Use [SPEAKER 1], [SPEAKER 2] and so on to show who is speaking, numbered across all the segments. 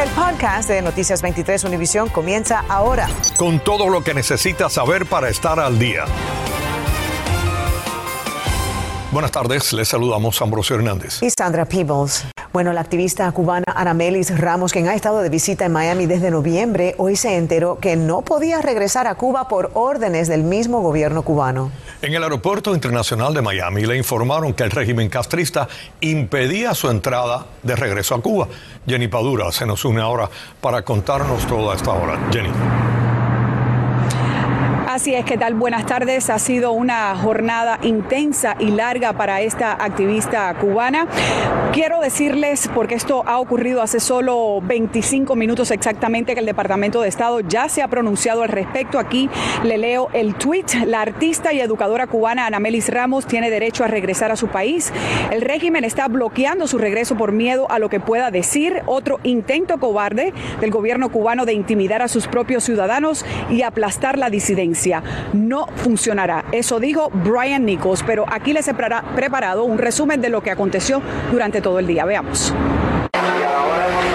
[SPEAKER 1] El podcast de Noticias 23 Univisión comienza ahora.
[SPEAKER 2] Con todo lo que necesitas saber para estar al día. Buenas tardes, les saludamos Ambrosio Hernández.
[SPEAKER 1] Y Sandra Peebles. Bueno, la activista cubana Anamelis Ramos, quien ha estado de visita en Miami desde noviembre, hoy se enteró que no podía regresar a Cuba por órdenes del mismo gobierno cubano.
[SPEAKER 2] En el aeropuerto internacional de Miami le informaron que el régimen castrista impedía su entrada de regreso a Cuba. Jenny Padura se nos une ahora para contarnos toda esta hora. Jenny.
[SPEAKER 3] Así es, ¿qué tal? Buenas tardes. Ha sido una jornada intensa y larga para esta activista cubana. Quiero decirles, porque esto ha ocurrido hace solo 25 minutos exactamente, que el Departamento de Estado ya se ha pronunciado al respecto. Aquí le leo el tweet. La artista y educadora cubana Anamelis Ramos tiene derecho a regresar a su país. El régimen está bloqueando su regreso por miedo a lo que pueda decir. Otro intento cobarde del gobierno cubano de intimidar a sus propios ciudadanos y aplastar la disidencia no funcionará. Eso dijo Brian Nichols, pero aquí les he preparado un resumen de lo que aconteció durante todo el día. Veamos.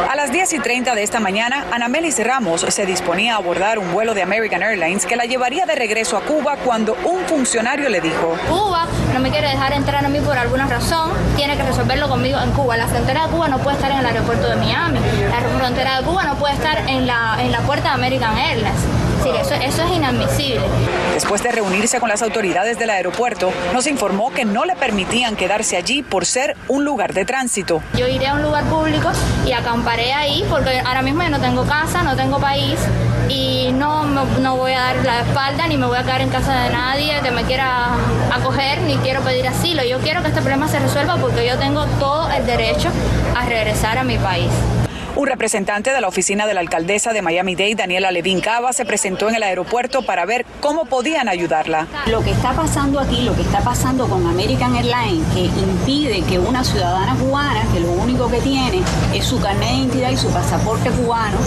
[SPEAKER 3] A las 10 y 30 de esta mañana, Anamelis Ramos se disponía a abordar un vuelo de American Airlines que la llevaría de regreso a Cuba cuando un funcionario le dijo:
[SPEAKER 4] Cuba no me quiere dejar entrar a mí por alguna razón, tiene que resolverlo conmigo en Cuba. La frontera de Cuba no puede estar en el aeropuerto de Miami, la frontera de Cuba no puede estar en la, en la puerta de American Airlines eso, eso es inadmisible.
[SPEAKER 3] Después de reunirse con las autoridades del aeropuerto, nos informó que no le permitían quedarse allí por ser un lugar de tránsito.
[SPEAKER 4] Yo iré a un lugar público y acamparé ahí porque ahora mismo yo no tengo casa, no tengo país y no, no voy a dar la espalda ni me voy a quedar en casa de nadie que me quiera acoger ni quiero pedir asilo. Yo quiero que este problema se resuelva porque yo tengo todo el derecho a regresar a mi país.
[SPEAKER 3] Un representante de la oficina de la alcaldesa de Miami-Dade, Daniela Levin Cava, se presentó en el aeropuerto para ver cómo podían ayudarla.
[SPEAKER 5] Lo que está pasando aquí, lo que está pasando con American Airlines, que impide que una ciudadana cubana, que lo único que tiene es su carnet de identidad y su pasaporte cubano,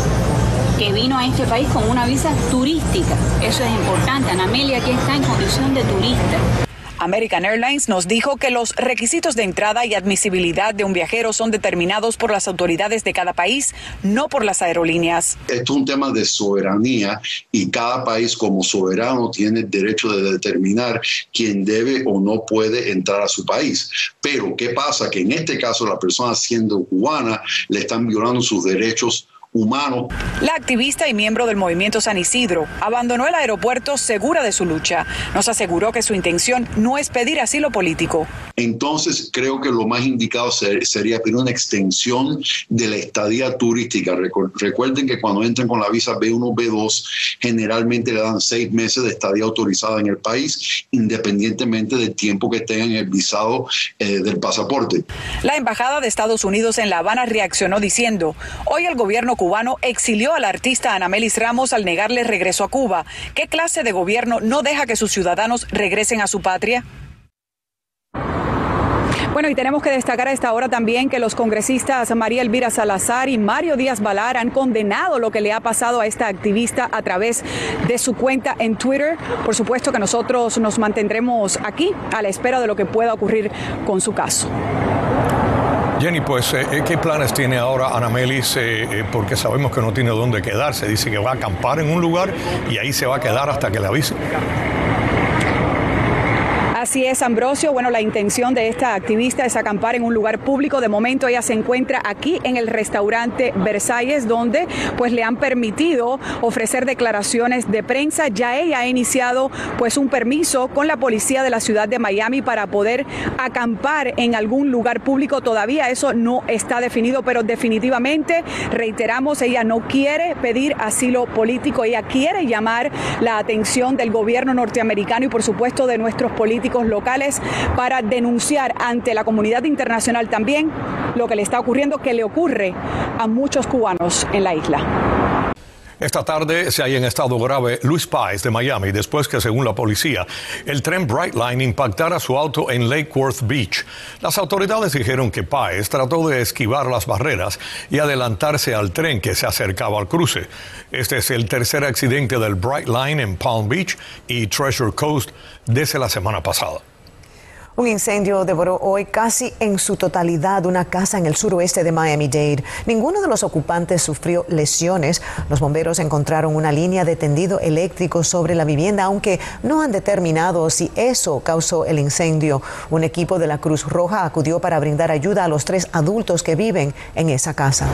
[SPEAKER 5] que vino a este país con una visa turística. Eso es importante. Ana Amelia aquí está en condición de turista.
[SPEAKER 3] American Airlines nos dijo que los requisitos de entrada y admisibilidad de un viajero son determinados por las autoridades de cada país, no por las aerolíneas.
[SPEAKER 6] Esto es un tema de soberanía y cada país como soberano tiene el derecho de determinar quién debe o no puede entrar a su país. Pero, ¿qué pasa? Que en este caso la persona siendo cubana le están violando sus derechos humano.
[SPEAKER 3] La activista y miembro del movimiento San Isidro abandonó el aeropuerto segura de su lucha. Nos aseguró que su intención no es pedir asilo político.
[SPEAKER 6] Entonces creo que lo más indicado sería pedir una extensión de la estadía turística. Recuerden que cuando entran con la visa B1, B2, generalmente le dan seis meses de estadía autorizada en el país, independientemente del tiempo que tengan el visado eh, del pasaporte.
[SPEAKER 3] La Embajada de Estados Unidos en La Habana reaccionó diciendo, hoy el gobierno cubano exilió al artista Anamelis Ramos al negarle regreso a Cuba. ¿Qué clase de gobierno no deja que sus ciudadanos regresen a su patria? Bueno, y tenemos que destacar a esta hora también que los congresistas María Elvira Salazar y Mario Díaz Balar han condenado lo que le ha pasado a esta activista a través de su cuenta en Twitter. Por supuesto que nosotros nos mantendremos aquí a la espera de lo que pueda ocurrir con su caso.
[SPEAKER 2] Jenny, pues, eh, eh, ¿qué planes tiene ahora Anamelis? Eh, porque sabemos que no tiene dónde quedarse. Dice que va a acampar en un lugar y ahí se va a quedar hasta que le avise.
[SPEAKER 3] Así es, Ambrosio. Bueno, la intención de esta activista es acampar en un lugar público. De momento ella se encuentra aquí en el restaurante Versalles, donde pues le han permitido ofrecer declaraciones de prensa. Ya ella ha iniciado pues un permiso con la policía de la ciudad de Miami para poder acampar en algún lugar público. Todavía eso no está definido, pero definitivamente, reiteramos, ella no quiere pedir asilo político. Ella quiere llamar la atención del gobierno norteamericano y por supuesto de nuestros políticos locales para denunciar ante la comunidad internacional también lo que le está ocurriendo, que le ocurre a muchos cubanos en la isla.
[SPEAKER 2] Esta tarde se halla en estado grave Luis Páez de Miami después que, según la policía, el tren Brightline impactara su auto en Lake Worth Beach. Las autoridades dijeron que Páez trató de esquivar las barreras y adelantarse al tren que se acercaba al cruce. Este es el tercer accidente del Brightline en Palm Beach y Treasure Coast desde la semana pasada.
[SPEAKER 1] Un incendio devoró hoy casi en su totalidad una casa en el suroeste de Miami-Dade. Ninguno de los ocupantes sufrió lesiones. Los bomberos encontraron una línea de tendido eléctrico sobre la vivienda, aunque no han determinado si eso causó el incendio. Un equipo de la Cruz Roja acudió para brindar ayuda a los tres adultos que viven en esa casa.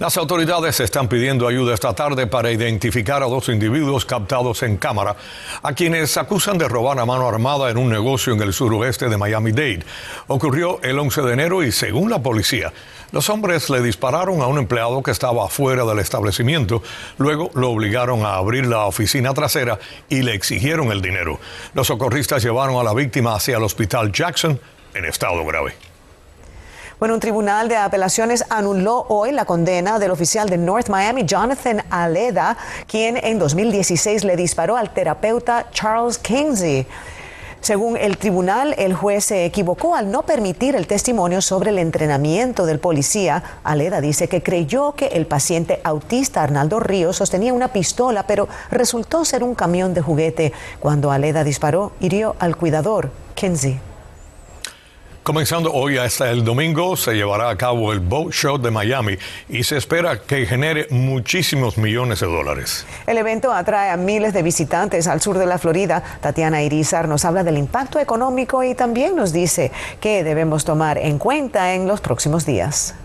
[SPEAKER 2] Las autoridades están pidiendo ayuda esta tarde para identificar a dos individuos captados en cámara, a quienes acusan de robar a mano armada en un negocio en el suroeste de Miami-Dade. Ocurrió el 11 de enero y según la policía, los hombres le dispararon a un empleado que estaba afuera del establecimiento, luego lo obligaron a abrir la oficina trasera y le exigieron el dinero. Los socorristas llevaron a la víctima hacia el hospital Jackson en estado grave.
[SPEAKER 1] Bueno, un tribunal de apelaciones anuló hoy la condena del oficial de North Miami, Jonathan Aleda, quien en 2016 le disparó al terapeuta Charles Kinsey. Según el tribunal, el juez se equivocó al no permitir el testimonio sobre el entrenamiento del policía. Aleda dice que creyó que el paciente autista Arnaldo Ríos sostenía una pistola, pero resultó ser un camión de juguete. Cuando Aleda disparó, hirió al cuidador, Kinsey.
[SPEAKER 2] Comenzando hoy hasta el domingo se llevará a cabo el Boat Show de Miami y se espera que genere muchísimos millones de dólares.
[SPEAKER 1] El evento atrae a miles de visitantes al sur de la Florida. Tatiana Irizar nos habla del impacto económico y también nos dice qué debemos tomar en cuenta en los próximos días.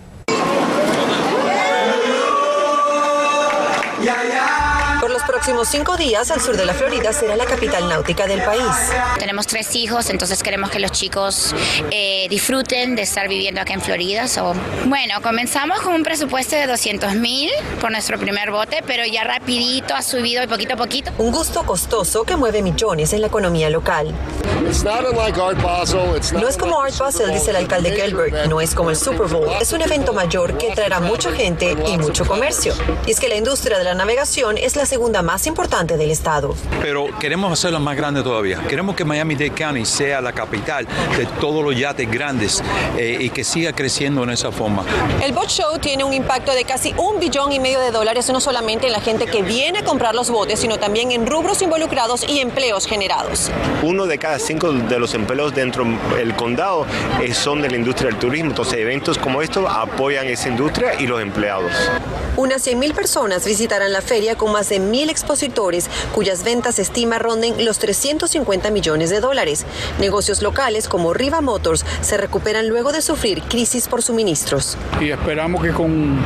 [SPEAKER 7] Próximos cinco días, al sur de la Florida será la capital náutica del país.
[SPEAKER 8] Tenemos tres hijos, entonces queremos que los chicos eh, disfruten de estar viviendo acá en Florida. bueno, comenzamos con un presupuesto de 200 mil por nuestro primer bote, pero ya rapidito ha subido y poquito a poquito.
[SPEAKER 7] Un gusto costoso que mueve millones en la economía local. No es como Art Basel, dice el alcalde Gilbert, no es como el Super Bowl. Es un evento mayor que traerá mucha gente y mucho comercio. Y es que la industria de la navegación es la segunda más más importante del estado.
[SPEAKER 9] Pero queremos hacerlo más grande todavía. Queremos que Miami-Dade County sea la capital de todos los yates grandes eh, y que siga creciendo en esa forma.
[SPEAKER 7] El Boat Show tiene un impacto de casi un billón y medio de dólares, no solamente en la gente que viene a comprar los botes, sino también en rubros involucrados y empleos generados.
[SPEAKER 10] Uno de cada cinco de los empleos dentro del condado eh, son de la industria del turismo, entonces eventos como estos apoyan esa industria y los empleados.
[SPEAKER 7] Unas 100.000 personas visitarán la feria con más de expositores, cuyas ventas se estima ronden los 350 millones de dólares. Negocios locales como Riva Motors se recuperan luego de sufrir crisis por suministros.
[SPEAKER 11] Y esperamos que con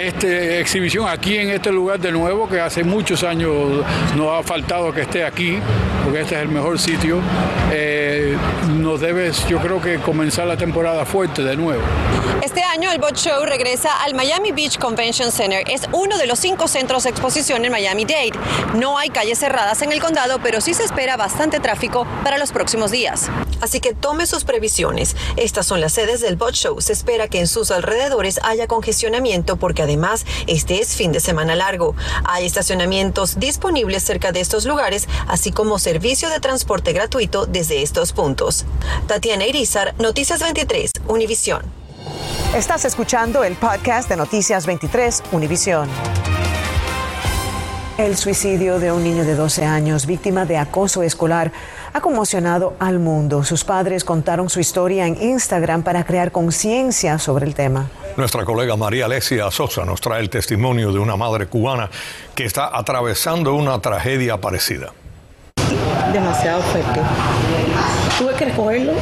[SPEAKER 11] esta exhibición aquí en este lugar de nuevo, que hace muchos años nos ha faltado que esté aquí, porque este es el mejor sitio. Eh, nos debe, yo creo que comenzar la temporada fuerte de nuevo.
[SPEAKER 7] Este año el Bot Show regresa al Miami Beach Convention Center. Es uno de los cinco centros de exposición en Miami-Dade. No hay calles cerradas en el condado, pero sí se espera bastante tráfico para los próximos días. Así que tome sus previsiones. Estas son las sedes del Bot Show. Se espera que en sus alrededores haya congestionamiento porque además este es fin de semana largo. Hay estacionamientos disponibles cerca de estos lugares, así como servicio de transporte gratuito desde estos puntos. Tatiana Irizar, Noticias 23, Univisión.
[SPEAKER 1] Estás escuchando el podcast de Noticias 23, Univisión. El suicidio de un niño de 12 años víctima de acoso escolar ha conmocionado al mundo. Sus padres contaron su historia en Instagram para crear conciencia sobre el tema.
[SPEAKER 2] Nuestra colega María Alessia Sosa nos trae el testimonio de una madre cubana que está atravesando una tragedia parecida.
[SPEAKER 12] Demasiado fuerte. Tuve que recogerlo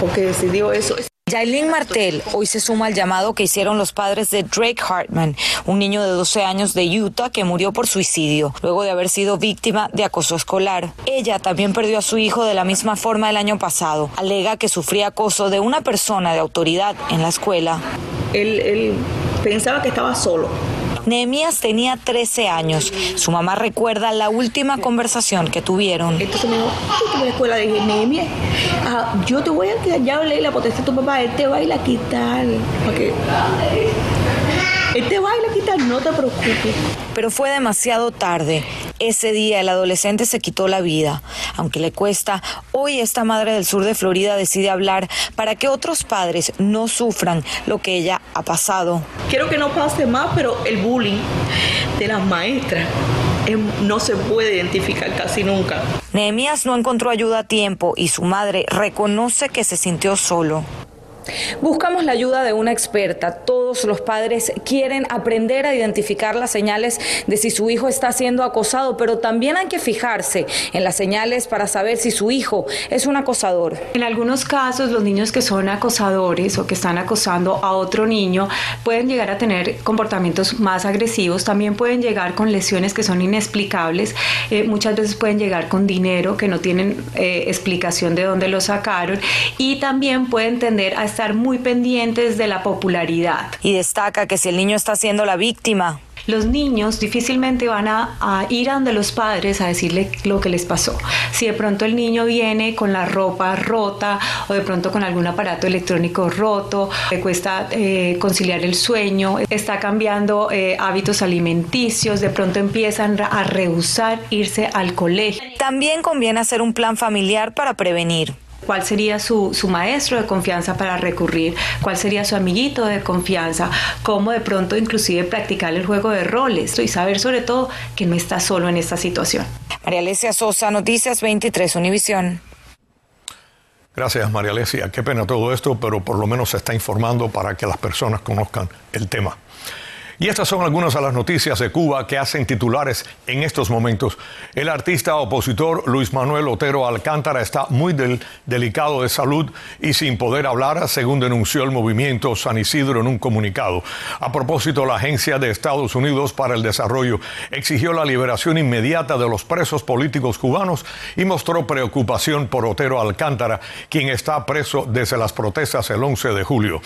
[SPEAKER 12] porque decidió eso.
[SPEAKER 13] Jailin Martel hoy se suma al llamado que hicieron los padres de Drake Hartman, un niño de 12 años de Utah que murió por suicidio luego de haber sido víctima de acoso escolar. Ella también perdió a su hijo de la misma forma el año pasado. Alega que sufría acoso de una persona de autoridad en la escuela.
[SPEAKER 12] Él pensaba que estaba solo
[SPEAKER 13] Nehemías tenía 13 años. Su mamá recuerda la última conversación que tuvieron.
[SPEAKER 12] Entonces me dijo, ¿tú la escuela? Dije, Nehemías, yo te voy a quitar, ya hablé la potestad de tu papá, él te va a ir a quitar. Porque él te va a ir a quitar, no te preocupes.
[SPEAKER 13] Pero fue demasiado tarde. Ese día el adolescente se quitó la vida. Aunque le cuesta, hoy esta madre del sur de Florida decide hablar para que otros padres no sufran lo que ella ha pasado.
[SPEAKER 12] Quiero que no pase más, pero el bullying de las maestras no se puede identificar casi nunca.
[SPEAKER 13] Nehemías no encontró ayuda a tiempo y su madre reconoce que se sintió solo.
[SPEAKER 3] Buscamos la ayuda de una experta. Todos los padres quieren aprender a identificar las señales de si su hijo está siendo acosado, pero también hay que fijarse en las señales para saber si su hijo es un acosador.
[SPEAKER 14] En algunos casos, los niños que son acosadores o que están acosando a otro niño pueden llegar a tener comportamientos más agresivos, también pueden llegar con lesiones que son inexplicables, eh, muchas veces pueden llegar con dinero que no tienen eh, explicación de dónde lo sacaron y también pueden tender a estar muy pendientes de la popularidad.
[SPEAKER 13] Y destaca que si el niño está siendo la víctima,
[SPEAKER 14] los niños difícilmente van a, ir a donde los padres a decirle lo que les pasó. Si de pronto el niño viene con la ropa rota o de pronto con algún aparato electrónico roto, le cuesta eh, conciliar el sueño, está cambiando eh, hábitos alimenticios, de pronto empiezan a rehusar irse al colegio.
[SPEAKER 13] También conviene hacer un plan familiar para prevenir
[SPEAKER 14] cuál sería su, maestro de confianza para recurrir, cuál sería su amiguito de confianza, cómo de pronto inclusive practicar el juego de roles y saber sobre todo que no está solo en esta situación.
[SPEAKER 13] María Alesia Sosa, Noticias 23, Univisión.
[SPEAKER 2] Gracias, María Alesia. Qué pena todo esto, pero por lo menos se está informando para que las personas conozcan el tema. Y estas son algunas de las noticias de Cuba que hacen titulares en estos momentos. El artista opositor Luis Manuel Otero Alcántara está muy delicado de salud y sin poder hablar, según denunció el movimiento San Isidro en un comunicado. A propósito, la Agencia de Estados Unidos para el Desarrollo exigió la liberación inmediata de los presos políticos cubanos y mostró preocupación por Otero Alcántara, quien está preso desde las protestas el 11 de julio.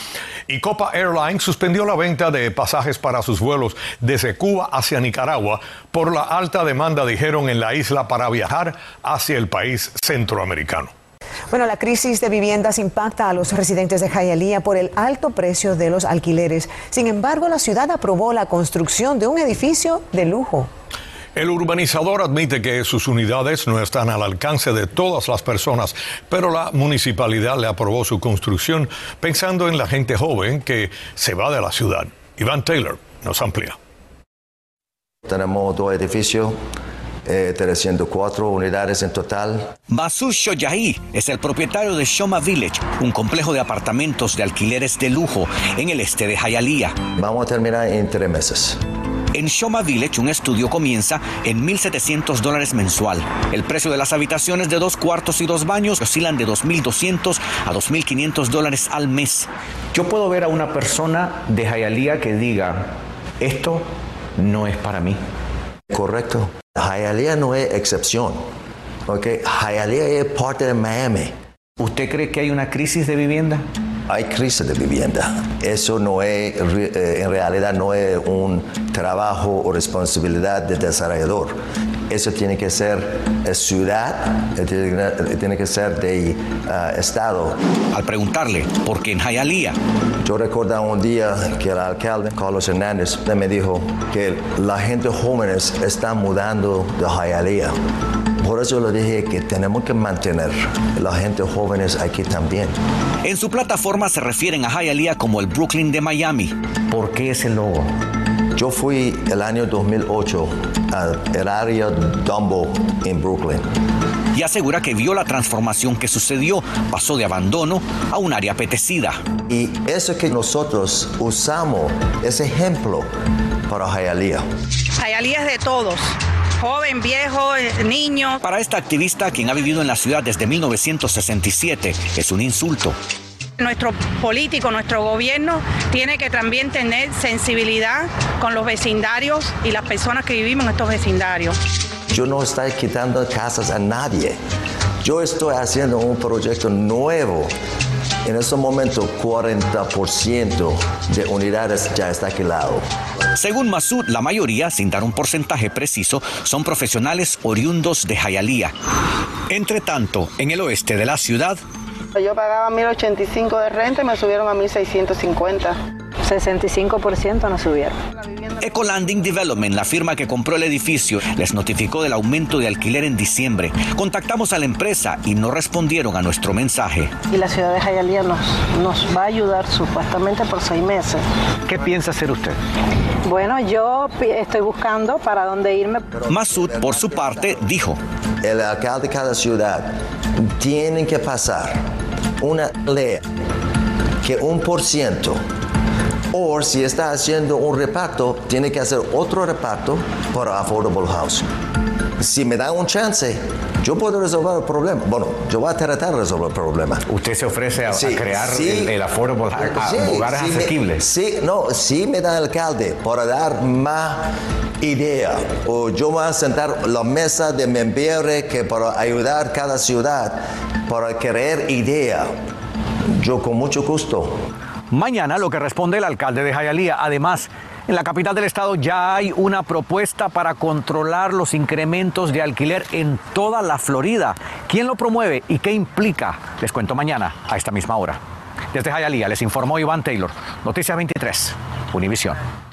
[SPEAKER 2] Y Copa Airlines suspendió la venta de pasajes para sus vuelos desde Cuba hacia Nicaragua por la alta demanda, dijeron, en la isla para viajar hacia el país centroamericano.
[SPEAKER 1] Bueno, la crisis de viviendas impacta a los residentes de Jayalía por el alto precio de los alquileres. Sin embargo, la ciudad aprobó la construcción de un edificio de lujo.
[SPEAKER 2] El urbanizador admite que sus unidades no están al alcance de todas las personas, pero la municipalidad le aprobó su construcción pensando en la gente joven que se va de la ciudad. Iván Taylor nos amplía.
[SPEAKER 15] Tenemos dos edificios. Eh, 304 unidades en total.
[SPEAKER 16] Masud Shoyahi es el propietario de Shoma Village, un complejo de apartamentos de alquileres de lujo en el este de Hialeah.
[SPEAKER 15] Vamos a terminar en tres meses.
[SPEAKER 16] En Shoma Village, un estudio comienza en 1.700 dólares mensual. El precio de las habitaciones de dos cuartos y dos baños oscilan de 2.200 a 2.500 dólares al mes.
[SPEAKER 17] Yo puedo ver a una persona de Hialeah que diga, esto no es para mí.
[SPEAKER 15] Correcto. Hialeah no es excepción. Hialeah es parte de Miami.
[SPEAKER 17] ¿Usted cree que hay una crisis de vivienda?
[SPEAKER 15] Hay crisis de vivienda. Eso no es, eh, en realidad no es un trabajo o responsabilidad del desarrollador. Eso tiene que ser ciudad, eh, tiene que ser de Estado.
[SPEAKER 16] Al preguntarle por qué en Hialeah.
[SPEAKER 15] Yo recuerdo un día que el alcalde Carlos Hernández me dijo que la gente jóvenes está mudando de Hialeah. Por eso le dije que tenemos que mantener la gente jóvenes aquí también.
[SPEAKER 16] En su plataforma se refieren a Hialeah como el Brooklyn de Miami.
[SPEAKER 17] ¿Por qué ese logo?
[SPEAKER 15] Yo fui el año 2008 al área Dumbo en Brooklyn.
[SPEAKER 16] Y asegura que vio la transformación que sucedió, pasó de abandono a un área apetecida.
[SPEAKER 15] Y eso que nosotros usamos, ese ejemplo para Hialeah.
[SPEAKER 18] Hialeah es de todos joven, viejo, eh, niño.
[SPEAKER 16] Para esta activista, quien ha vivido en la ciudad desde 1967, es un insulto
[SPEAKER 18] nuestro político, nuestro gobierno tiene que también tener sensibilidad con los vecindarios y las personas que vivimos en estos vecindarios.
[SPEAKER 15] Yo no estoy quitando casas a nadie. Yo estoy haciendo un proyecto nuevo. En este momento, 40% de unidades ya está alquilado.
[SPEAKER 16] Según Masud, la mayoría, sin dar un porcentaje preciso, son profesionales oriundos de Hialeah. Entre tanto, en el oeste de la ciudad,
[SPEAKER 19] yo pagaba 1.085 de renta y me subieron a 1.650. 65% no subieron.
[SPEAKER 16] Ecolanding Development, la firma que compró el edificio, les notificó del aumento de alquiler en diciembre. Contactamos a la empresa y no respondieron a nuestro mensaje.
[SPEAKER 19] Y la ciudad de Hialeah nos, nos va a ayudar supuestamente por seis meses.
[SPEAKER 17] ¿Qué piensa hacer usted?
[SPEAKER 19] Bueno, yo estoy buscando para dónde irme.
[SPEAKER 16] Masud, por su parte, dijo.
[SPEAKER 15] El alcalde de cada ciudad tiene que pasar una ley que un por ciento o si está haciendo un reparto, tiene que hacer otro reparto para affordable housing. Si me dan un chance, yo puedo resolver el problema. Bueno, yo voy a tratar de resolver el problema.
[SPEAKER 17] ¿Usted se ofrece a, crear el, affordable, hogares asequibles?
[SPEAKER 15] Sí, no, si me da el alcalde para dar más idea o yo voy a sentar la mesa de membre que para ayudar cada ciudad para crear idea. Yo con mucho gusto
[SPEAKER 17] Mañana lo que responde el alcalde de Jayalía. Además, en la capital del estado ya hay una propuesta para controlar los incrementos de alquiler en toda la Florida. ¿Quién lo promueve y qué implica? Les cuento mañana a esta misma hora. Desde Jayalía les informó Iván Taylor, Noticias 23, Univisión.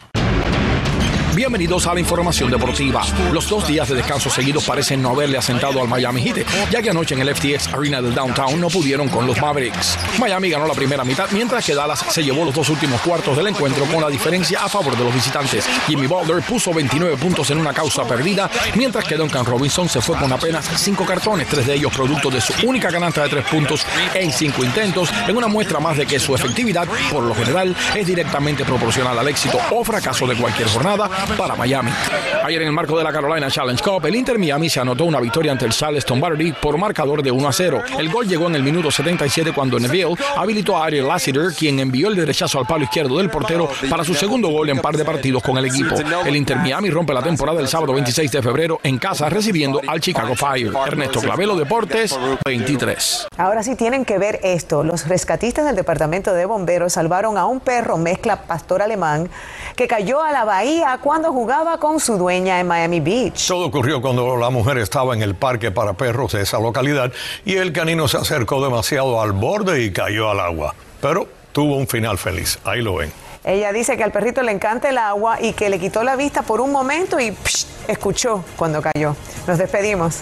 [SPEAKER 20] Bienvenidos a la información deportiva. Los dos días de descanso seguidos parecen no haberle asentado al Miami Heat, ya que anoche en el FTX Arena del Downtown no pudieron con los Mavericks. Miami ganó la primera mitad, mientras que Dallas se llevó los dos últimos cuartos del encuentro con la diferencia a favor de los visitantes. Jimmy Butler puso 29 puntos en una causa perdida, mientras que Duncan Robinson se fue con apenas cinco cartones, tres de ellos producto de su única canasta de tres puntos en cinco intentos, en una muestra más de que su efectividad, por lo general, es directamente proporcional al éxito o fracaso de cualquier jornada para Miami. Ayer en el marco de la Carolina Challenge Cup, el Inter Miami se anotó una victoria ante el Charleston Battery por marcador de 1 a 0. El gol llegó en el minuto 77 cuando Neville habilitó a Ariel Lassiter, quien envió el derechazo al palo izquierdo del portero para su segundo gol en par de partidos con el equipo. El Inter Miami rompe la temporada el sábado 26 de febrero en casa recibiendo al Chicago Fire. Ernesto Clavelo Deportes 23.
[SPEAKER 1] Ahora sí tienen que ver esto. Los rescatistas del departamento de bomberos salvaron a un perro mezcla pastor alemán que cayó a la bahía cuando jugaba con su dueña en Miami Beach.
[SPEAKER 2] Todo ocurrió cuando la mujer estaba en el parque para perros de esa localidad y el canino se acercó demasiado al borde y cayó al agua. Pero tuvo un final feliz. Ahí lo ven.
[SPEAKER 1] Ella dice que al perrito le encanta el agua y que le quitó la vista por un momento y escuchó cuando cayó. Nos despedimos.